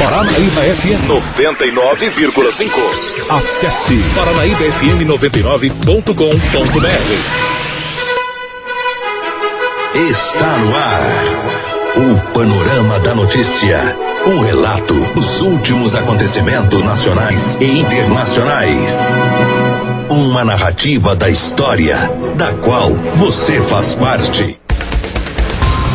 Paranaíba FM 99,5. Acesse paranaíbafm99.com.br. Está no ar. O Panorama da Notícia. Um relato dos últimos acontecimentos nacionais e internacionais. Uma narrativa da história, da qual você faz parte.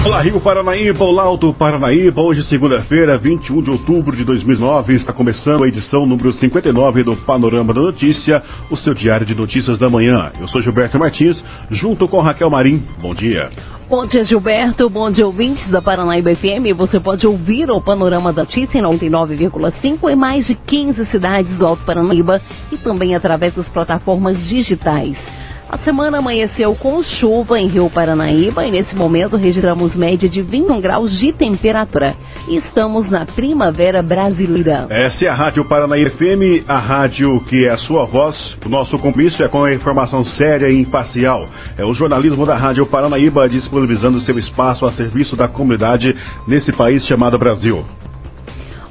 Olá, Rio Paranaíba, olá, Alto Paranaíba. Hoje, segunda-feira, 21 de outubro de 2009, está começando a edição número 59 do Panorama da Notícia, o seu diário de notícias da manhã. Eu sou Gilberto Martins, junto com Raquel Marim. Bom dia. Bom dia, Gilberto. Bom dia, ouvintes da Paranaíba FM. Você pode ouvir o Panorama da Notícia em 99,5 em mais de 15 cidades do Alto Paranaíba e também através das plataformas digitais. A semana amanheceu com chuva em Rio Paranaíba e nesse momento registramos média de 21 graus de temperatura. Estamos na primavera brasileira. Essa é a Rádio Paranaíba FM, a rádio que é a sua voz. O nosso compromisso é com a informação séria e imparcial. É o jornalismo da Rádio Paranaíba disponibilizando seu espaço a serviço da comunidade nesse país chamado Brasil.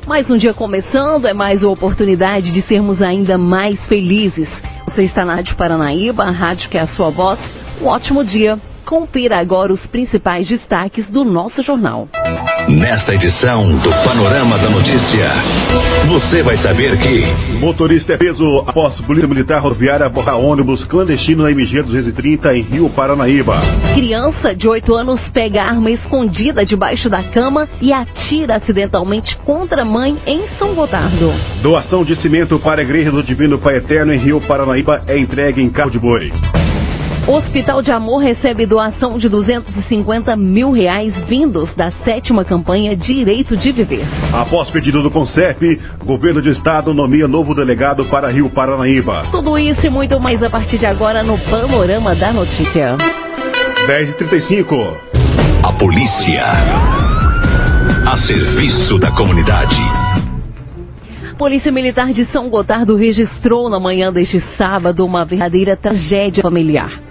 Mais um dia começando, é mais uma oportunidade de sermos ainda mais felizes. Você está na Rádio Paranaíba, a rádio que é a sua voz. Um ótimo dia. Confira agora os principais destaques do nosso jornal. Nesta edição do Panorama da Notícia, você vai saber que. Motorista é preso após Polícia Militar Rodoviária borrar ônibus clandestino na MG 230 em Rio Paranaíba. Criança de 8 anos pega arma escondida debaixo da cama e atira acidentalmente contra a mãe em São Gotardo. Doação de cimento para a Igreja do Divino Pai Eterno em Rio Paranaíba é entregue em carro de boi. Hospital de Amor recebe doação de 250 mil reais vindos da sétima campanha Direito de Viver. Após pedido do CONCEP, governo de estado nomeia novo delegado para Rio Paranaíba. Tudo isso e muito mais a partir de agora no Panorama da Notícia. 10h35. A polícia. A serviço da comunidade. Polícia Militar de São Gotardo registrou na manhã deste sábado uma verdadeira tragédia familiar.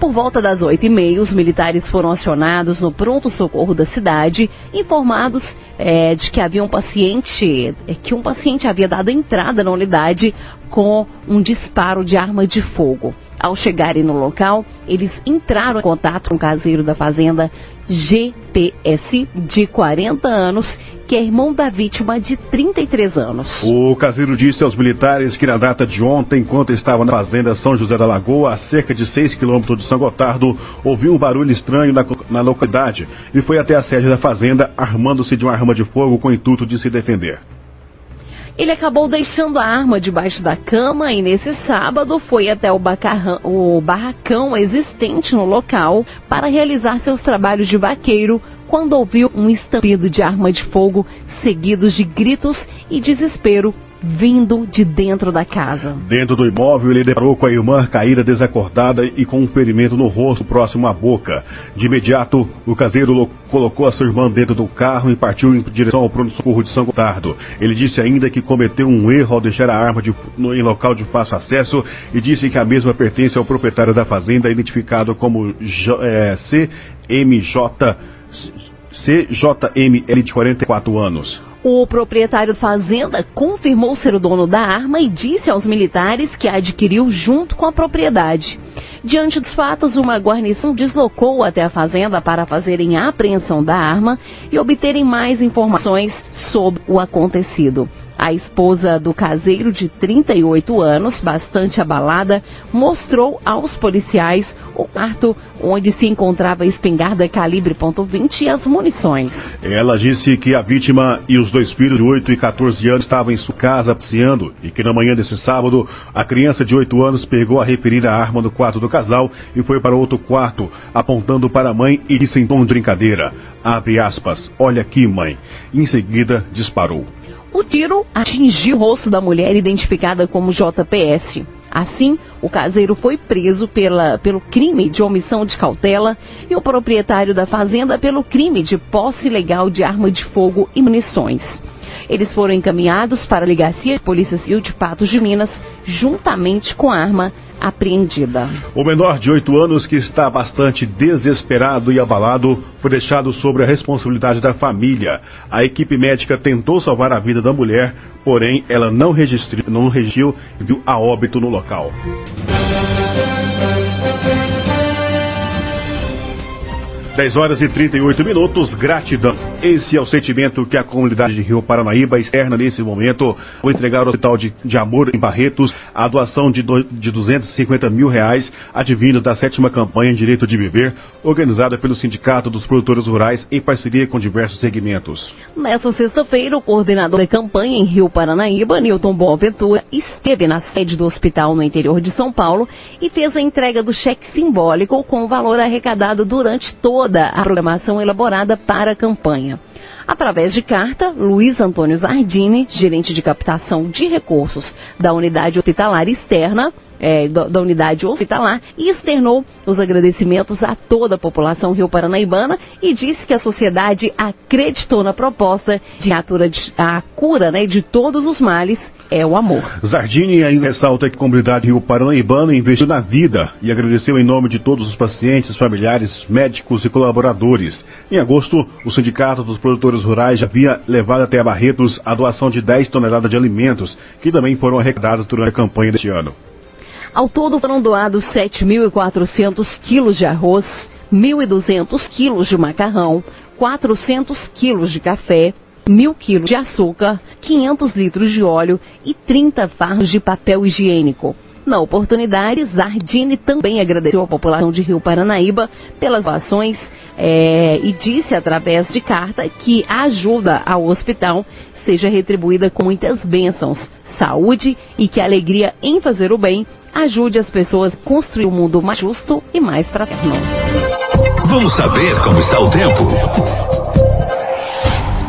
Por volta das oito e meia, os militares foram acionados no pronto-socorro da cidade, informados é, de que havia um paciente, é, que um paciente havia dado entrada na unidade com um disparo de arma de fogo. Ao chegarem no local, eles entraram em contato com o caseiro da fazenda GPS, de 40 anos, que é irmão da vítima de 33 anos. O caseiro disse aos militares que na data de ontem, enquanto estava na fazenda São José da Lagoa, a cerca de 6 quilômetros de São Gotardo, ouviu um barulho estranho na, na localidade e foi até a sede da fazenda, armando-se de uma arma de fogo com o intuito de se defender. Ele acabou deixando a arma debaixo da cama e nesse sábado foi até o, bacarrão, o barracão existente no local para realizar seus trabalhos de vaqueiro quando ouviu um estampido de arma de fogo seguidos de gritos e desespero vindo de dentro da casa. Dentro do imóvel, ele deparou com a irmã caída desacordada e com um ferimento no rosto próximo à boca. De imediato, o caseiro colocou a sua irmã dentro do carro e partiu em direção ao pronto-socorro de São Gotardo. Ele disse ainda que cometeu um erro ao deixar a arma de, no, em local de fácil acesso e disse que a mesma pertence ao proprietário da fazenda, identificado como J, é, CMJ. CJML de 44 anos. O proprietário da fazenda confirmou ser o dono da arma e disse aos militares que a adquiriu junto com a propriedade. Diante dos fatos, uma guarnição deslocou até a fazenda para fazerem a apreensão da arma e obterem mais informações sobre o acontecido. A esposa do caseiro de 38 anos, bastante abalada, mostrou aos policiais o quarto onde se encontrava a espingarda calibre .20 e as munições. Ela disse que a vítima e os dois filhos de 8 e 14 anos estavam em sua casa passeando e que na manhã desse sábado a criança de 8 anos pegou a referida arma no quarto do casal e foi para outro quarto, apontando para a mãe e disse em tom de brincadeira: Abre aspas, olha aqui, mãe. Em seguida disparou. O tiro atingiu o rosto da mulher identificada como JPS. Assim, o caseiro foi preso pela, pelo crime de omissão de cautela e o proprietário da fazenda pelo crime de posse ilegal de arma de fogo e munições. Eles foram encaminhados para a Delegacia de Polícia Civil de Patos de Minas, juntamente com a arma apreendida. O menor de oito anos, que está bastante desesperado e abalado, foi deixado sobre a responsabilidade da família. A equipe médica tentou salvar a vida da mulher, porém ela não registrou, não viu a óbito no local. 10 horas e 38 minutos, gratidão. Esse é o sentimento que a comunidade de Rio Paranaíba externa nesse momento ao entregar ao Hospital de, de Amor em Barretos a doação de, do, de 250 mil reais advindo da sétima campanha Direito de Viver, organizada pelo Sindicato dos Produtores Rurais em parceria com diversos segmentos. Nessa sexta-feira, o coordenador da campanha em Rio Paranaíba, Newton Boaventura, esteve na sede do hospital no interior de São Paulo e fez a entrega do cheque simbólico com o valor arrecadado durante toda a programação elaborada para a campanha. Através de carta, Luiz Antônio Zardini, gerente de captação de recursos da unidade hospitalar externa, é, da, da, unidade hospitalar, e externou os agradecimentos a toda a população rio paranaibana e disse que a sociedade acreditou na proposta de a, a cura né, de todos os males é o amor. Zardini ainda ressalta que a comunidade Rio Paranaibana investiu na vida e agradeceu em nome de todos os pacientes, familiares, médicos e colaboradores. Em agosto, o Sindicato dos Produtores Rurais já havia levado até a Barretos a doação de 10 toneladas de alimentos, que também foram arrecadados durante a campanha deste ano. Ao todo foram doados 7.400 quilos de arroz, 1.200 quilos de macarrão, 400 quilos de café, mil quilos de açúcar, 500 litros de óleo e 30 fardos de papel higiênico. Na oportunidade, Zardini também agradeceu à população de Rio Paranaíba pelas doações é, e disse através de carta que a ajuda ao hospital seja retribuída com muitas bênçãos, saúde e que a alegria em fazer o bem ajude as pessoas a construir um mundo mais justo e mais fraterno. Vamos saber como está o tempo.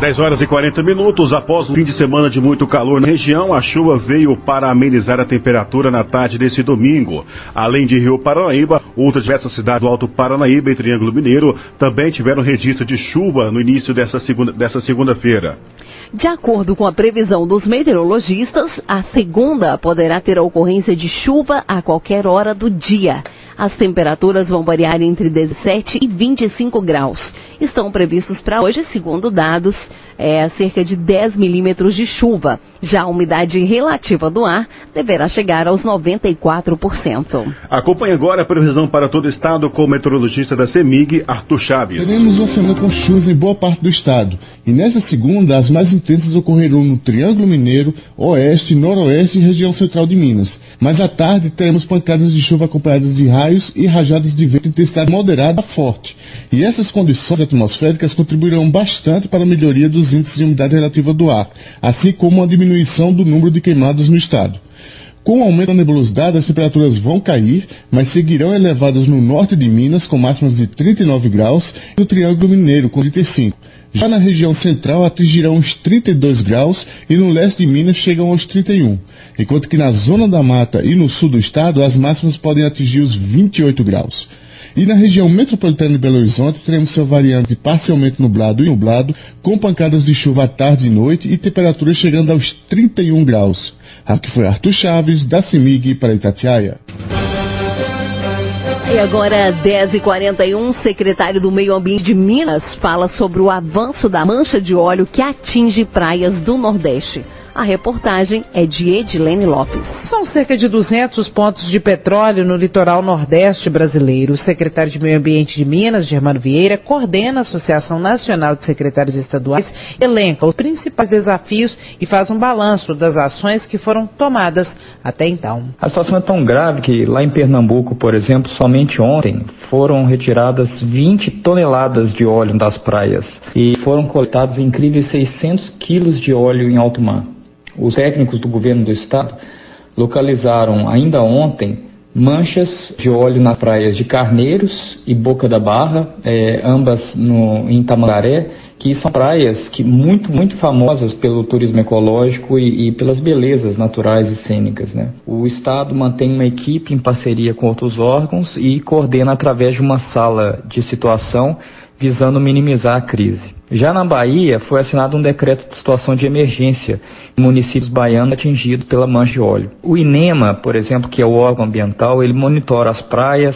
10 horas e 40 minutos após um fim de semana de muito calor na região, a chuva veio para amenizar a temperatura na tarde desse domingo. Além de Rio Paranaíba, outras diversas cidades do Alto Paranaíba e Triângulo Mineiro também tiveram registro de chuva no início dessa segunda-feira. Dessa segunda -feira. De acordo com a previsão dos meteorologistas, a segunda poderá ter a ocorrência de chuva a qualquer hora do dia. As temperaturas vão variar entre 17 e 25 graus. Estão previstos para hoje, segundo dados, é, cerca de 10 milímetros de chuva. Já a umidade relativa do ar deverá chegar aos 94%. Acompanhe agora a previsão para todo o estado com o meteorologista da CEMIG, Arthur Chaves. Teremos uma semana com chuvas em boa parte do estado. E nessa segunda, as mais intensas ocorrerão no Triângulo Mineiro, Oeste, Noroeste e região central de Minas. Mas à tarde teremos pancadas de chuva acompanhadas de raios e rajadas de vento de intensidade moderada a forte. E essas condições atmosféricas contribuirão bastante para a melhoria dos índices de umidade relativa do ar, assim como a diminuição do número de queimadas no estado. Com o aumento da nebulosidade, as temperaturas vão cair, mas seguirão elevadas no norte de Minas, com máximas de 39 graus, e no Triângulo Mineiro, com 35. Já na região central, atingirão os 32 graus e no leste de Minas chegam aos 31, enquanto que na zona da mata e no sul do estado, as máximas podem atingir os 28 graus. E na região metropolitana de Belo Horizonte, teremos seu variante parcialmente nublado e nublado, com pancadas de chuva à tarde e noite e temperaturas chegando aos 31 graus. Aqui foi Arthur Chaves, da CIMIG para Itatiaia. E agora, 10h41, secretário do Meio Ambiente de Minas fala sobre o avanço da mancha de óleo que atinge praias do Nordeste. A reportagem é de Edilene Lopes. São cerca de 200 pontos de petróleo no litoral nordeste brasileiro. O secretário de Meio Ambiente de Minas, Germano Vieira, coordena a Associação Nacional de Secretários Estaduais, elenca os principais desafios e faz um balanço das ações que foram tomadas até então. A situação é tão grave que lá em Pernambuco, por exemplo, somente ontem foram retiradas 20 toneladas de óleo das praias e foram coletados incríveis 600 quilos de óleo em alto mar. Os técnicos do governo do estado localizaram ainda ontem manchas de óleo nas praias de Carneiros e Boca da Barra, é, ambas no, em Tamandaré, que são praias que muito, muito famosas pelo turismo ecológico e, e, pelas belezas naturais e cênicas. Né? O Estado mantém uma equipe em parceria com outros órgãos e coordena através de uma sala de situação visando minimizar a crise. Já na Bahia, foi assinado um decreto de situação de emergência em municípios baianos atingidos pela mancha de óleo. O INEMA, por exemplo, que é o órgão ambiental, ele monitora as praias,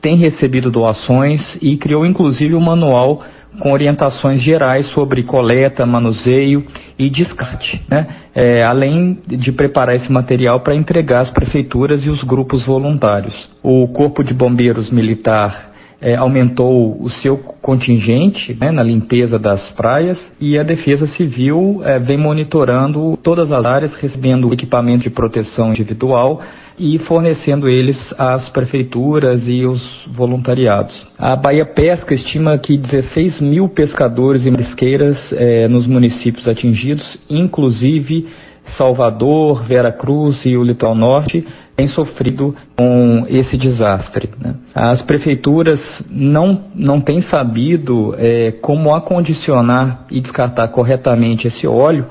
tem recebido doações e criou inclusive um manual com orientações gerais sobre coleta, manuseio e descarte, né? É, além de preparar esse material para entregar às prefeituras e os grupos voluntários. O Corpo de Bombeiros Militar é, aumentou o seu contingente né, na limpeza das praias e a Defesa Civil é, vem monitorando todas as áreas, recebendo equipamento de proteção individual e fornecendo eles às prefeituras e os voluntariados. A Bahia Pesca estima que 16 mil pescadores e marisqueiras é, nos municípios atingidos, inclusive Salvador, Vera Cruz e o Litoral Norte, tem sofrido com esse desastre. Né? As prefeituras não, não têm sabido é, como acondicionar e descartar corretamente esse óleo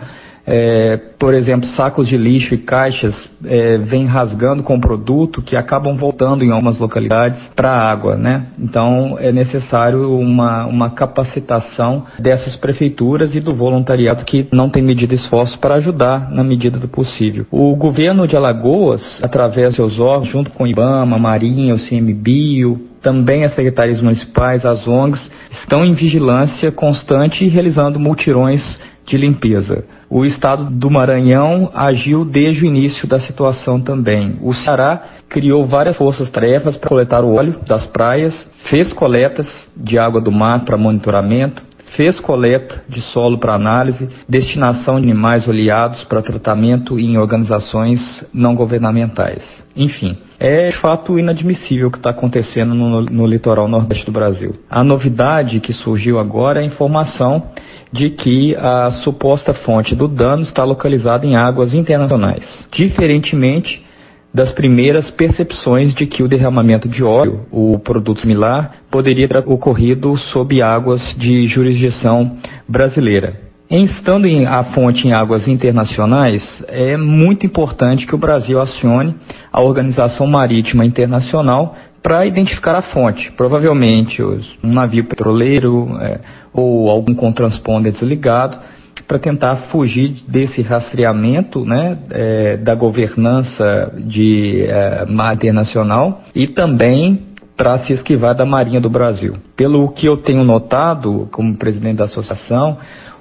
é, por exemplo, sacos de lixo e caixas é, vêm rasgando com produto que acabam voltando em algumas localidades para a água, né? Então é necessário uma, uma capacitação dessas prefeituras e do voluntariado que não tem medido esforços para ajudar na medida do possível. O governo de Alagoas, através de seus órgãos, junto com o IBAMA, Marinha, o CMBio, também as secretarias municipais, as ONGs, estão em vigilância constante e realizando multirões de limpeza. O estado do Maranhão agiu desde o início da situação também. O Ceará criou várias forças-tarefas para coletar o óleo das praias, fez coletas de água do mar para monitoramento, fez coleta de solo para análise, destinação de animais oleados para tratamento em organizações não governamentais. Enfim, é de fato inadmissível o que está acontecendo no, no litoral nordeste do Brasil. A novidade que surgiu agora é a informação de que a suposta fonte do dano está localizada em águas internacionais, diferentemente das primeiras percepções de que o derramamento de óleo, o produto similar, poderia ter ocorrido sob águas de jurisdição brasileira. Em estando em, a fonte em águas internacionais, é muito importante que o Brasil acione a Organização Marítima Internacional para identificar a fonte. Provavelmente um navio petroleiro é, ou algum com transponder desligado, para tentar fugir desse rastreamento né, é, da governança de é, mar internacional e também para se esquivar da Marinha do Brasil. Pelo que eu tenho notado como presidente da associação,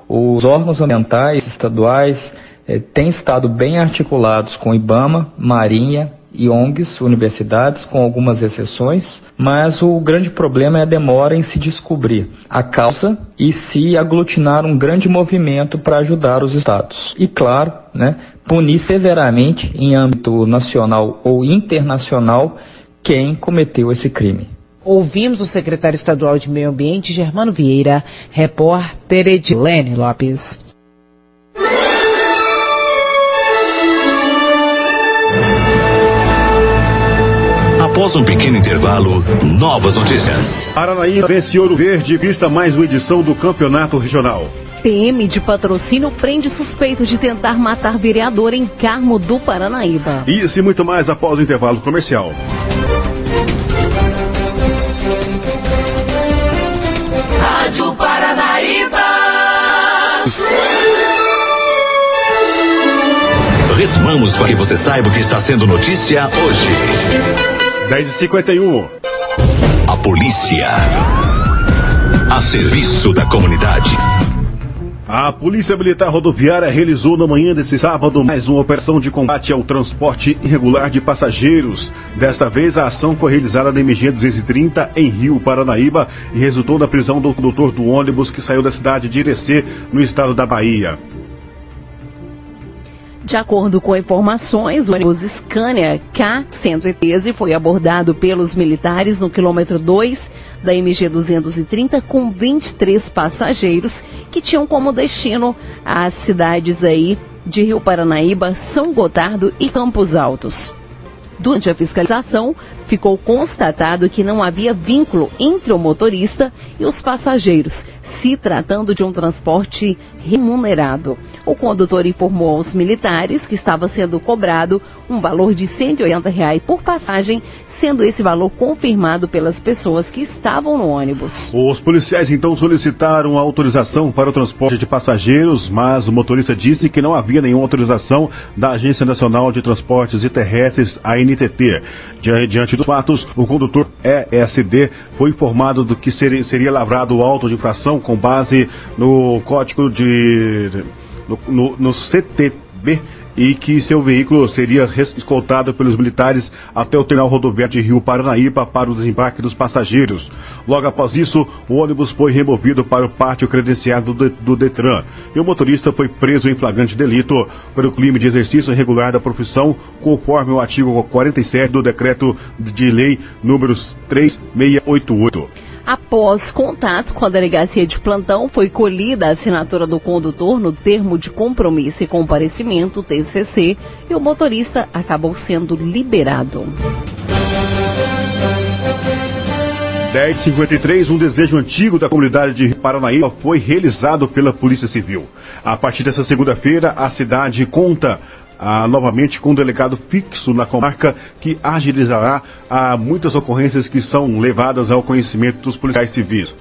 os órgãos ambientais estaduais é, têm estado bem articulados com IBAMA, Marinha e ONGs, universidades, com algumas exceções, mas o grande problema é a demora em se descobrir a causa e se aglutinar um grande movimento para ajudar os estados. E, claro, né, punir severamente, em âmbito nacional ou internacional, quem cometeu esse crime. Ouvimos o secretário estadual de Meio Ambiente, Germano Vieira, repórter Edilene Lopes. Após um pequeno intervalo, novas notícias. Paranaíba vence Ouro Verde vista mais uma edição do Campeonato Regional. PM de patrocínio prende suspeito de tentar matar vereador em Carmo do Paranaíba. Isso e muito mais após o intervalo comercial. Rádio Paranaíba. Retomamos para que você saiba o que está sendo notícia hoje. 10h51. A polícia. A serviço da comunidade. A Polícia Militar Rodoviária realizou na manhã desse sábado mais uma operação de combate ao transporte irregular de passageiros. Desta vez, a ação foi realizada na MG 230 em Rio, Paranaíba e resultou na prisão do condutor do ônibus que saiu da cidade de Irecê, no estado da Bahia. De acordo com informações, o ônibus Scania K-113 foi abordado pelos militares no quilômetro 2 da MG 230 com 23 passageiros que tinham como destino as cidades aí de Rio Paranaíba, São Gotardo e Campos Altos. Durante a fiscalização, ficou constatado que não havia vínculo entre o motorista e os passageiros, se tratando de um transporte remunerado. O condutor informou aos militares que estava sendo cobrado um valor de 180 reais por passagem, sendo esse valor confirmado pelas pessoas que estavam no ônibus. Os policiais então solicitaram autorização para o transporte de passageiros, mas o motorista disse que não havia nenhuma autorização da Agência Nacional de Transportes e Terrestres, a NTT. Diante dos fatos, o condutor ESD foi informado do que seria, seria lavrado o auto de infração com base no código de. no, no, no CTB e que seu veículo seria escoltado pelos militares até o terminal rodoviário de Rio Paranaíba para o desembarque dos passageiros. Logo após isso, o ônibus foi removido para o pátio credenciado do Detran e o motorista foi preso em flagrante delito pelo crime de exercício irregular da profissão, conforme o artigo 47 do decreto de lei números 3688. Após contato com a delegacia de plantão, foi colhida a assinatura do condutor no termo de compromisso e comparecimento, TCC, e o motorista acabou sendo liberado. 1053, um desejo antigo da comunidade de Paranaíba foi realizado pela Polícia Civil. A partir dessa segunda-feira, a cidade conta ah, novamente com um delegado fixo na comarca que agilizará ah, muitas ocorrências que são levadas ao conhecimento dos policiais civis.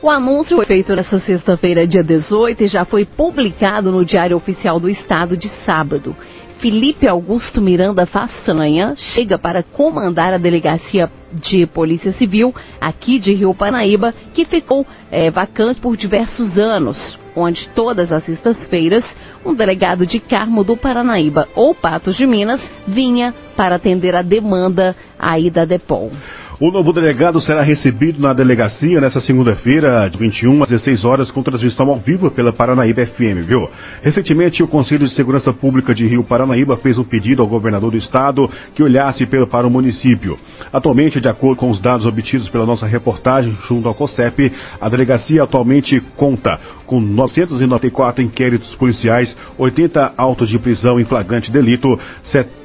O anúncio foi feito nesta sexta-feira, dia 18, e já foi publicado no Diário Oficial do Estado de sábado. Felipe Augusto Miranda Façanha chega para comandar a delegacia de Polícia Civil aqui de Rio Panaíba, que ficou é, vacante por diversos anos, onde todas as sextas-feiras um delegado de Carmo do Paranaíba ou Patos de Minas vinha para atender a demanda aí da Depol. O novo delegado será recebido na delegacia nesta segunda-feira, de 21 às 16 horas, com transmissão ao vivo pela Paranaíba FM, viu? Recentemente, o Conselho de Segurança Pública de Rio Paranaíba fez um pedido ao governador do estado que olhasse para o município. Atualmente, de acordo com os dados obtidos pela nossa reportagem junto ao COSEP, a delegacia atualmente conta com 994 inquéritos policiais, 80 autos de prisão em flagrante delito,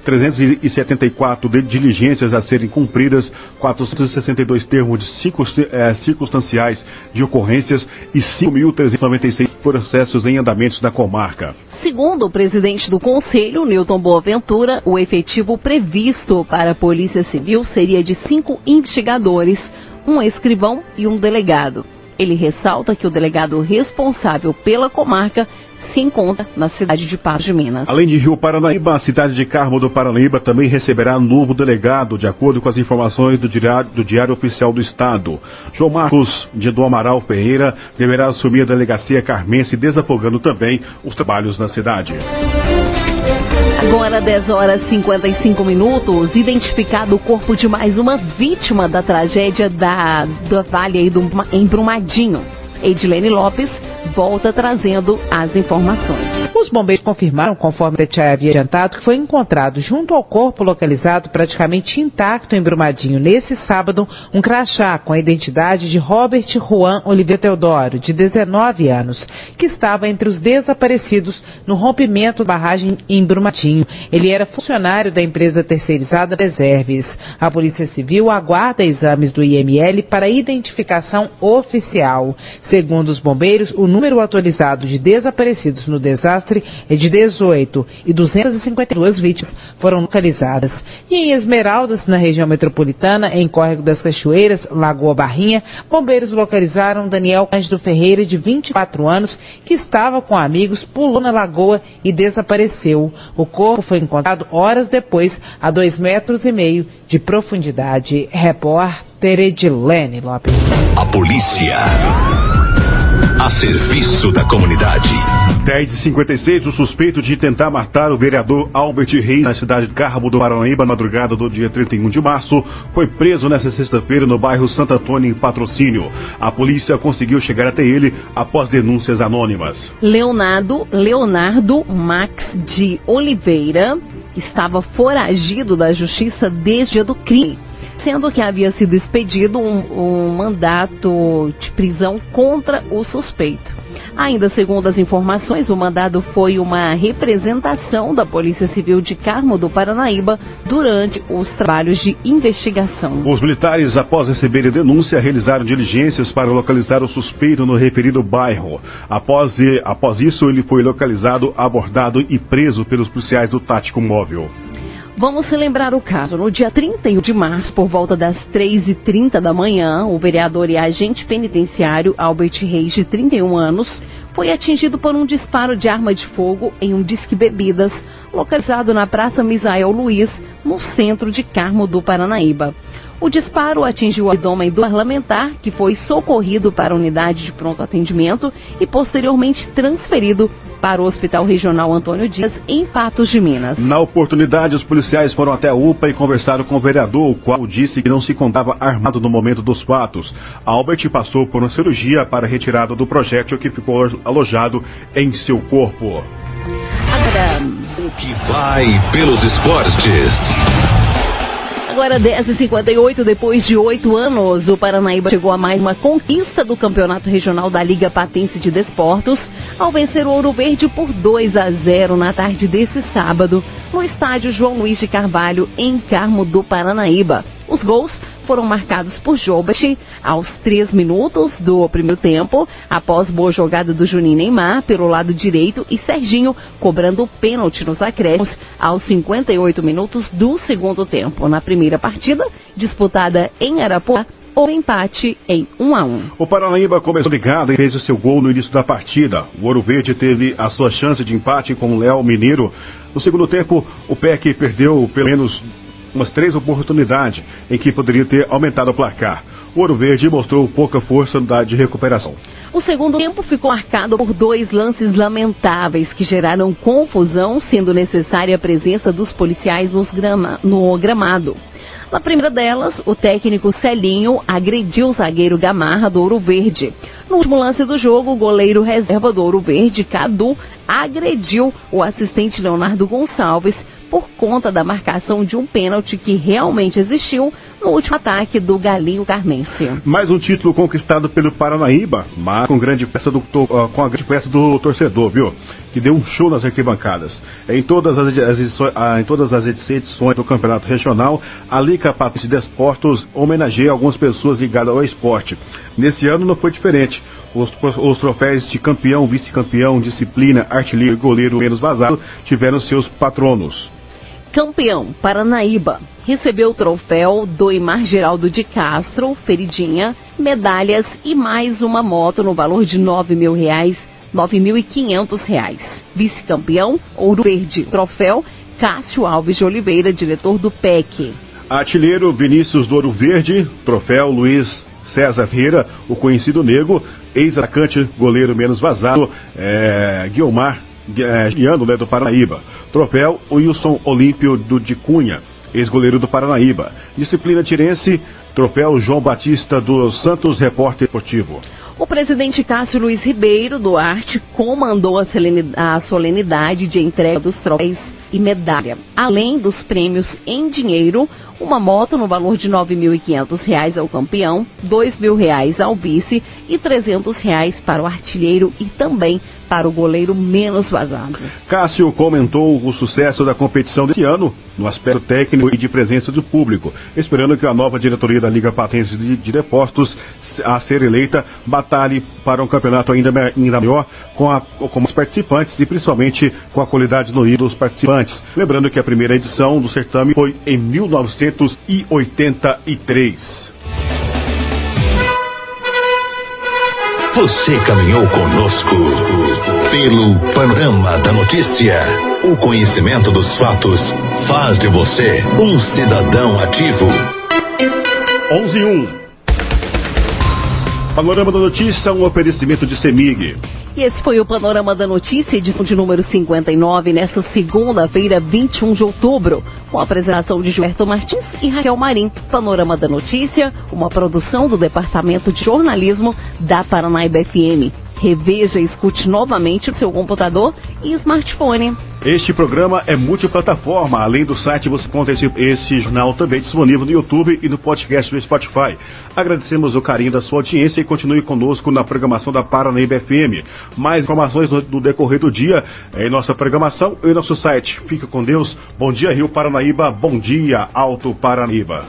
374 diligências a serem cumpridas, 462 termos de eh, circunstanciais de ocorrências e 5.396 processos em andamentos da comarca. Segundo o presidente do Conselho, Newton Boaventura, o efetivo previsto para a Polícia Civil seria de cinco investigadores, um escrivão e um delegado. Ele ressalta que o delegado responsável pela comarca se encontra na cidade de Patos de Minas. Além de Rio Paranaíba, a cidade de Carmo do Paranaíba também receberá novo delegado, de acordo com as informações do Diário, do diário Oficial do Estado. João Marcos de do Amaral Ferreira deverá assumir a delegacia carmense, desafogando também os trabalhos na cidade. Agora 10 horas e 55 minutos, identificado o corpo de mais uma vítima da tragédia da, da Vale aí do, em Brumadinho. Edilene Lopes volta trazendo as informações. Os bombeiros confirmaram, conforme Tchai havia adiantado, que foi encontrado junto ao corpo localizado praticamente intacto em Brumadinho nesse sábado um crachá com a identidade de Robert Juan Oliveira Teodoro, de 19 anos, que estava entre os desaparecidos no rompimento da barragem em Brumadinho. Ele era funcionário da empresa terceirizada Reserves. A Polícia Civil aguarda exames do IML para identificação oficial. Segundo os bombeiros, o número atualizado de desaparecidos no desastre é de 18 e 252 vítimas foram localizadas. E em Esmeraldas, na região metropolitana, em Córrego das Cachoeiras, Lagoa Barrinha, bombeiros localizaram Daniel Cândido Ferreira, de 24 anos, que estava com amigos, pulou na lagoa e desapareceu. O corpo foi encontrado horas depois, a dois metros e meio de profundidade. Repórter Edilene Lopes. A polícia a serviço da comunidade. 10h56, o suspeito de tentar matar o vereador Albert Reis na cidade de Carmo do Paranaíba, na madrugada do dia 31 de março, foi preso nesta sexta-feira no bairro Santo Antônio, em Patrocínio. A polícia conseguiu chegar até ele após denúncias anônimas. Leonardo, Leonardo Max de Oliveira estava foragido da justiça desde o do crime sendo que havia sido expedido um, um mandato de prisão contra o suspeito. Ainda segundo as informações, o mandado foi uma representação da Polícia Civil de Carmo do Paranaíba durante os trabalhos de investigação. Os militares, após receberem denúncia, realizaram diligências para localizar o suspeito no referido bairro. Após, após isso, ele foi localizado, abordado e preso pelos policiais do Tático Móvel. Vamos relembrar o caso. No dia 31 de março, por volta das 3h30 da manhã, o vereador e agente penitenciário Albert Reis, de 31 anos, foi atingido por um disparo de arma de fogo em um disque bebidas, localizado na Praça Misael Luiz, no centro de Carmo do Paranaíba. O disparo atingiu o abdômen do parlamentar, que foi socorrido para a unidade de pronto atendimento e posteriormente transferido para o Hospital Regional Antônio Dias, em Patos de Minas. Na oportunidade, os policiais foram até a UPA e conversaram com o vereador, o qual disse que não se contava armado no momento dos fatos. Albert passou por uma cirurgia para retirada do projétil que ficou alojado em seu corpo. Agora... O que vai pelos esportes. Agora 10h58, depois de oito anos, o Paranaíba chegou a mais uma conquista do Campeonato Regional da Liga Patense de Desportos, ao vencer o Ouro Verde por 2 a 0 na tarde desse sábado, no estádio João Luiz de Carvalho, em Carmo do Paranaíba. Os gols foram marcados por Jobat aos três minutos do primeiro tempo, após boa jogada do Juninho Neymar pelo lado direito e Serginho cobrando o pênalti nos acréscimos aos 58 minutos do segundo tempo. Na primeira partida, disputada em Arapuã, ou empate em 1 a 1. O Paranaíba começou ligado e fez o seu gol no início da partida. O Ouro Verde teve a sua chance de empate com o Léo Mineiro. No segundo tempo, o PEC perdeu pelo menos umas três oportunidades em que poderia ter aumentado o placar. O Ouro Verde mostrou pouca força de recuperação. O segundo tempo ficou marcado por dois lances lamentáveis que geraram confusão, sendo necessária a presença dos policiais grama, no gramado. Na primeira delas, o técnico Celinho agrediu o zagueiro Gamarra do Ouro Verde. No último lance do jogo, o goleiro reserva do Ouro Verde, Cadu, agrediu o assistente Leonardo Gonçalves, por conta da marcação de um pênalti que realmente existiu no último ataque do Galinho Carmense. Mais um título conquistado pelo Paranaíba, mas com grande peça do, com a grande peça do torcedor, viu? Que deu um show nas arquibancadas. Em todas as, edições, ah, em todas as edições do Campeonato Regional, a Liga Patrícia de Esportes homenageia algumas pessoas ligadas ao esporte. Nesse ano não foi diferente. Os, os troféus de campeão, vice-campeão, disciplina, artilheiro e goleiro menos vazado tiveram seus patronos campeão Paranaíba recebeu o troféu do Imar Geraldo de Castro, Feridinha, medalhas e mais uma moto no valor de nove mil reais, nove mil e quinhentos reais. Vice-campeão Ouro Verde, troféu Cássio Alves de Oliveira, diretor do PEC. Artilheiro Vinícius do Ouro Verde, troféu Luiz César Vieira, o conhecido nego, ex-atacante, goleiro menos vazado, é, Guilmar Guiano, né, do Paranaíba. Troféu Wilson Olímpio do de Cunha, ex-goleiro do Paranaíba. Disciplina tirense, troféu João Batista do Santos Repórter Esportivo. O presidente Cássio Luiz Ribeiro Duarte comandou a solenidade de entrega dos troféus e medalha, além dos prêmios em dinheiro, uma moto no valor de R$ 9.500 ao campeão, R$ 2.000 ao vice e R$ 300 para o artilheiro e também para o goleiro menos vazado. Cássio comentou o sucesso da competição desse ano no aspecto técnico e de presença do público, esperando que a nova diretoria da Liga Patente de, de Depósitos a ser eleita batalhe para um campeonato ainda, ainda maior com, a, com os participantes e principalmente com a qualidade no nível dos participantes. Lembrando que a primeira edição do certame foi em 1983. Você caminhou conosco pelo panorama da notícia. O conhecimento dos fatos faz de você um cidadão ativo. 11 e 1. Panorama da Notícia, um oferecimento de Semig. E esse foi o Panorama da Notícia, edição de número 59, nesta segunda-feira, 21 de outubro, com a apresentação de Gilberto Martins e Raquel Marim. Panorama da Notícia, uma produção do Departamento de Jornalismo da Paranaíba FM. Reveja e escute novamente o seu computador e smartphone. Este programa é multiplataforma. Além do site, você encontra esse, esse jornal também disponível no YouTube e no podcast do Spotify. Agradecemos o carinho da sua audiência e continue conosco na programação da Paranaíba FM. Mais informações no, no decorrer do dia em nossa programação e nosso site. Fica com Deus. Bom dia, Rio Paranaíba. Bom dia, Alto Paranaíba.